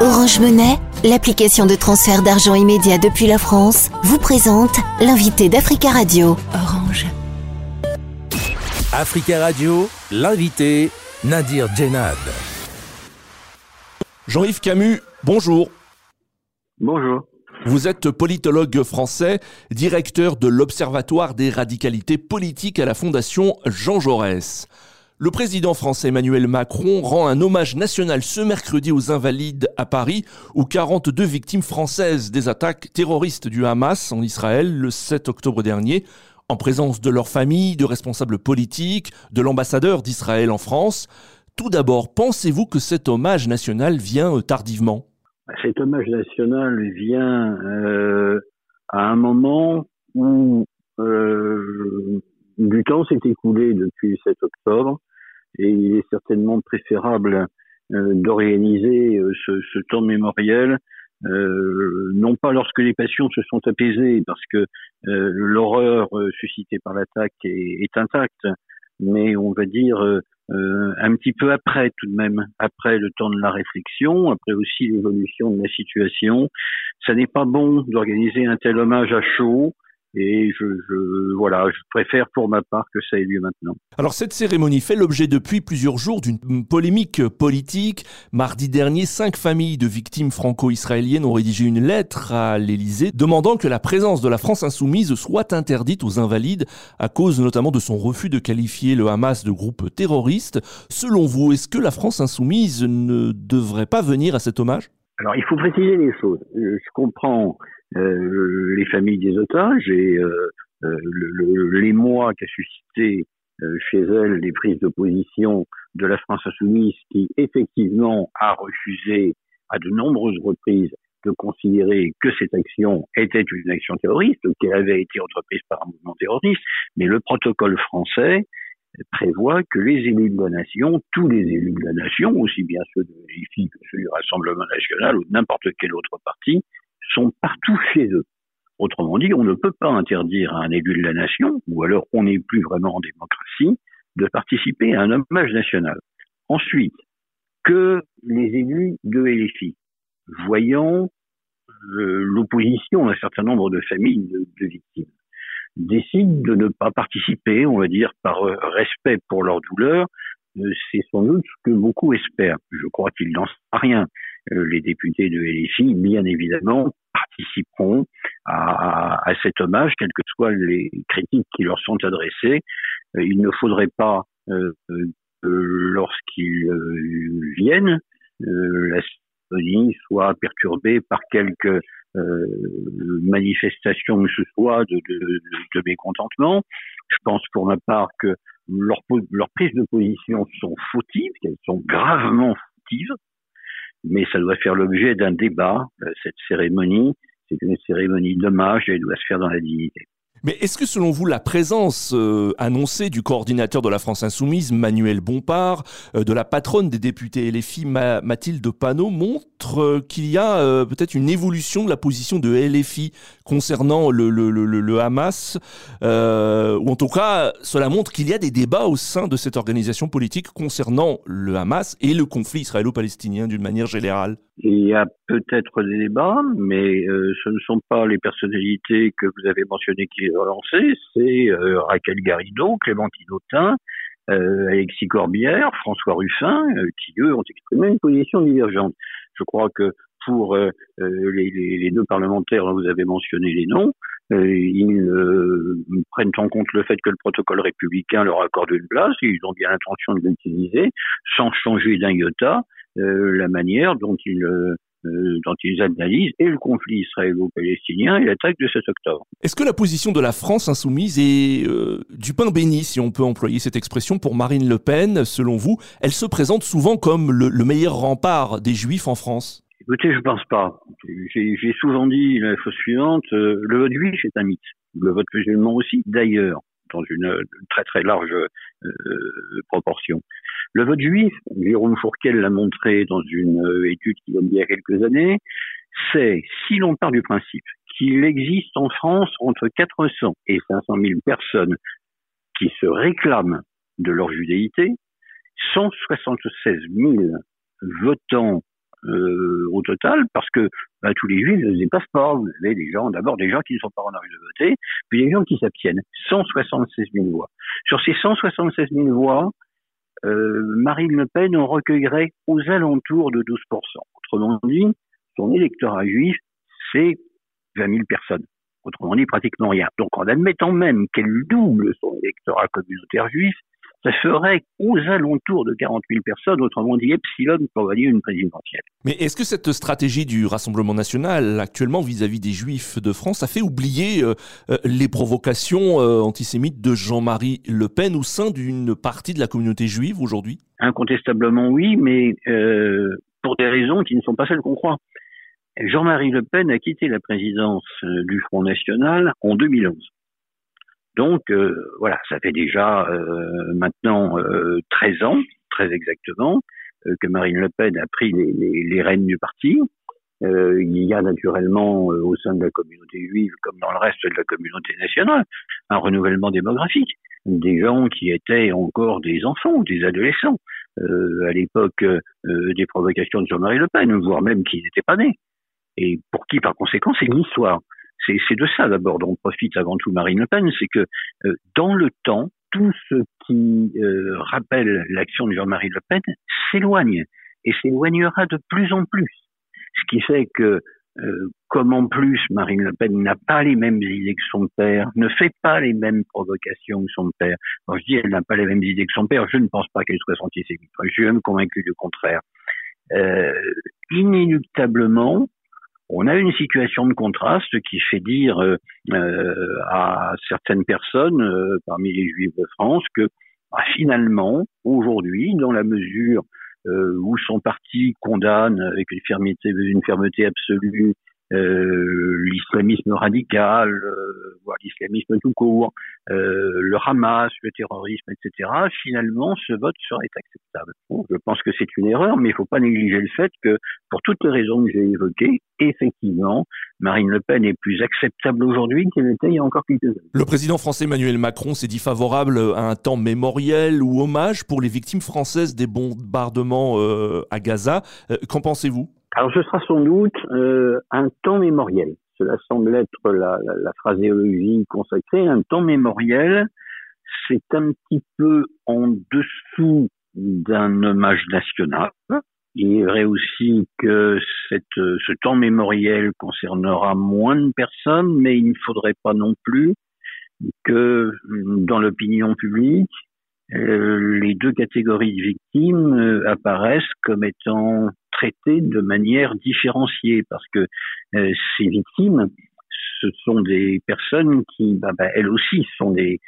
Orange Monnaie, l'application de transfert d'argent immédiat depuis la France, vous présente l'invité d'Africa Radio. Orange. Africa Radio, l'invité Nadir Djenad. Jean-Yves Camus, bonjour. Bonjour. Vous êtes politologue français, directeur de l'Observatoire des radicalités politiques à la Fondation Jean Jaurès. Le président français Emmanuel Macron rend un hommage national ce mercredi aux Invalides à Paris, où 42 victimes françaises des attaques terroristes du Hamas en Israël le 7 octobre dernier, en présence de leurs familles, de responsables politiques, de l'ambassadeur d'Israël en France. Tout d'abord, pensez-vous que cet hommage national vient euh, tardivement? Cet hommage national vient euh, à un moment où euh, du temps s'est écoulé depuis le 7 octobre et il est certainement préférable euh, d'organiser euh, ce, ce, temps mémoriel euh, non pas lorsque les passions se sont apaisées, parce que euh, l'horreur suscitée par l'attaque est, est, intacte, mais on va dire un petit peu après tout de même, après le temps de la réflexion, après aussi l'évolution de la situation. Ça n'est pas bon d'organiser un tel hommage à chaud. Et je, je, voilà, je préfère pour ma part que ça ait lieu maintenant. Alors cette cérémonie fait l'objet depuis plusieurs jours d'une polémique politique. Mardi dernier, cinq familles de victimes franco-israéliennes ont rédigé une lettre à l'Élysée demandant que la présence de la France insoumise soit interdite aux invalides à cause notamment de son refus de qualifier le Hamas de groupe terroriste. Selon vous, est-ce que la France insoumise ne devrait pas venir à cet hommage? Alors il faut préciser les choses. Je comprends euh, les familles des otages et euh, euh, le, l'émoi qu'a suscité chez elles les prises de position de la France insoumise qui effectivement a refusé à de nombreuses reprises de considérer que cette action était une action terroriste, qu'elle avait été entreprise par un mouvement terroriste, mais le protocole français prévoit que les élus de la nation, tous les élus de la nation, aussi bien ceux de l'IFI que ceux du Rassemblement national ou de n'importe quel autre parti, sont partout chez eux. Autrement dit, on ne peut pas interdire à un élu de la nation, ou alors on n'est plus vraiment en démocratie, de participer à un hommage national. Ensuite, que les élus de LFI, voyant euh, l'opposition d'un certain nombre de familles de, victimes, décident de ne pas participer, on va dire, par euh, respect pour leur douleur, euh, c'est sans doute ce que beaucoup espèrent. Je crois qu'ils n'en savent rien. les députés de LFI, bien évidemment, participeront à, à, cet hommage, quelles que soient les critiques qui leur sont adressées. Euh, il ne faudrait pas, euh, euh lorsqu'ils euh, viennent, la cérémonie soit perturbée par quelques manifestations que ce soit de, de, de, mécontentement. Je pense pour ma part que leurs leur prises de position sont fautives, qu'elles sont gravement fautives, mais ça doit faire l'objet d'un débat, cette cérémonie, c'est une cérémonie d'hommage et elle doit se faire dans la dignité. Mais est-ce que selon vous, la présence euh, annoncée du coordinateur de la France Insoumise, Manuel Bompard, euh, de la patronne des députés LFI, Mathilde Panot, montre euh, qu'il y a peut-être une évolution de la position de LFI concernant le, le Hamas, ou en tout cas, cela montre qu'il y a des débats au sein de cette organisation politique concernant le Hamas et le conflit israélo-palestinien d'une manière générale? Il y a peut-être des débats, mais ce ne sont pas les personnalités que vous avez mentionnées qui relancé, c'est euh, Raquel Garrido, Clémentine Autain, euh, Alexis Corbière, François Ruffin, euh, qui eux ont exprimé une position divergente. Je crois que pour les, les, les, deux parlementaires dont vous avez mentionné les noms, ils prennent en compte le fait que le protocole républicain leur accorde une place, ils ont bien l'intention de l'utiliser, sans changer d'un iota la manière dont ils euh, dont ils analysent et le conflit israélo-palestinien et l'attaque de 7 octobre. Est-ce que la position de la France insoumise est euh, du pain béni, si on peut employer cette expression, pour Marine Le Pen Selon vous, elle se présente souvent comme le, meilleur rempart des Juifs en France? Écoutez, je pense pas. J'ai souvent dit la chose suivante, euh, le vote juif est un mythe. Le vote musulman aussi, d'ailleurs, dans une, très très large proportion. Le vote juif, Jérôme Fourquel l'a montré dans une euh, étude qui donne il y a quelques années, c'est, si l'on part du principe qu'il existe en France entre 400 et 500 000 personnes qui se réclament de leur judéité, 176 000 votants euh, au total, parce que bah, tous les juifs ne se dépassent pas. Vous avez des gens, d'abord des gens qui ne sont pas en âge de voter, puis des gens qui s'abstiennent. 176 000 voix. Sur ces 176 000 voix, Marine Le Pen en recueillerait aux alentours de 12%. Autrement dit, son électorat juif, c'est 20 000 personnes. Autrement dit, pratiquement rien. Donc en admettant même qu'elle double son électorat communautaire juif, ça ferait aux alentours de 40 000 personnes, autrement dit epsilon pour gagner une présidentielle. Mais est-ce que cette stratégie du Rassemblement national actuellement vis-à-vis des Juifs de France a fait oublier euh, euh, les provocations euh, antisémites de Jean-Marie Le Pen au sein d'une partie de la communauté juive aujourd'hui? Incontestablement oui, mais pour des raisons qui ne sont pas celles qu'on croit. Jean-Marie Le Pen a quitté la présidence du Front National en 2011. Donc euh, voilà, ça fait déjà euh, maintenant 13 euh, ans, très exactement, que Marine Le Pen a pris les, rênes du parti. il y a naturellement au sein de la communauté juive, comme dans le reste de la communauté nationale, un renouvellement démographique. Des gens qui étaient encore des enfants, des adolescents, à l'époque des provocations de Jean-Marie Le Pen, voire même qui n'étaient pas nés. Et pour qui, par conséquent, c'est une histoire c'est de ça d'abord dont profite avant tout Marine Le Pen, c'est que euh, dans le temps, tout ce qui euh, rappelle l'action de Jean-Marie Le Pen s'éloigne et s'éloignera de plus en plus. Ce qui fait que euh, comme en plus Marine Le Pen n'a pas les mêmes idées que son père, ne fait pas les mêmes provocations que son père. Quand je dis elle n'a pas les mêmes idées que son père, je ne pense pas qu'elle soit antisémite. Je suis même convaincu du contraire. Euh, inéluctablement, on a une situation de contraste qui fait dire euh, euh, à certaines personnes euh, parmi les juifs de France que bah, finalement, aujourd'hui, dans la mesure où son parti condamne avec une fermeté, une fermeté absolue l'islamisme radical, euh, voire l'islamisme tout court, euh, le Hamas, le terrorisme, etc., finalement, ce vote serait acceptable. je pense que c'est une erreur, mais il ne faut pas négliger le fait que, pour toutes les raisons que j'ai évoquées, effectivement, Marine Le Pen est plus acceptable aujourd'hui qu'elle était il y a encore quelques années. Le président français Emmanuel Macron s'est dit favorable à un temps mémoriel ou hommage pour les victimes françaises des bombardements à Gaza. Qu'en pensez-vous? Alors ce sera sans doute euh, un temps mémoriel. Cela semble être la, la, la phraséologie consacrée. Un temps mémoriel, c'est un petit peu en dessous d'un hommage national. Il est vrai aussi que cette, ce temps mémoriel concernera moins de personnes, mais il ne faudrait pas non plus que dans l'opinion publique, les deux catégories de victimes euh, apparaissent comme étant traitées de manière différenciée parce que euh, ces victimes, ce sont des personnes qui, bah, bah, elles aussi, sont des,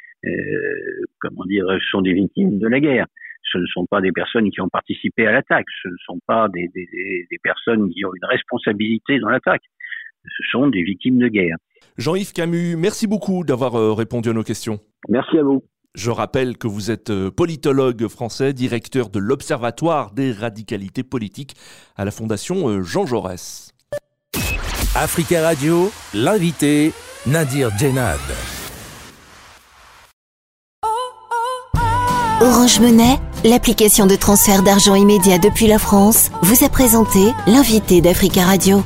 comment dire, sont des victimes de la guerre. Ce ne sont pas des personnes qui ont participé à l'attaque. Ce ne sont pas des, des, des personnes qui ont une responsabilité dans l'attaque. Ce sont des victimes de guerre. Jean-Yves Camus, merci beaucoup d'avoir répondu à nos questions. Merci à vous. Je rappelle que vous êtes euh, politologue français, directeur de l'Observatoire des radicalités politiques à la Fondation euh, Jean Jaurès. Africa Radio, l'invité Nadir Djenad. Orange Monnaie, l'application de transfert d'argent immédiat depuis la France, vous a présenté l'invité d'Africa Radio.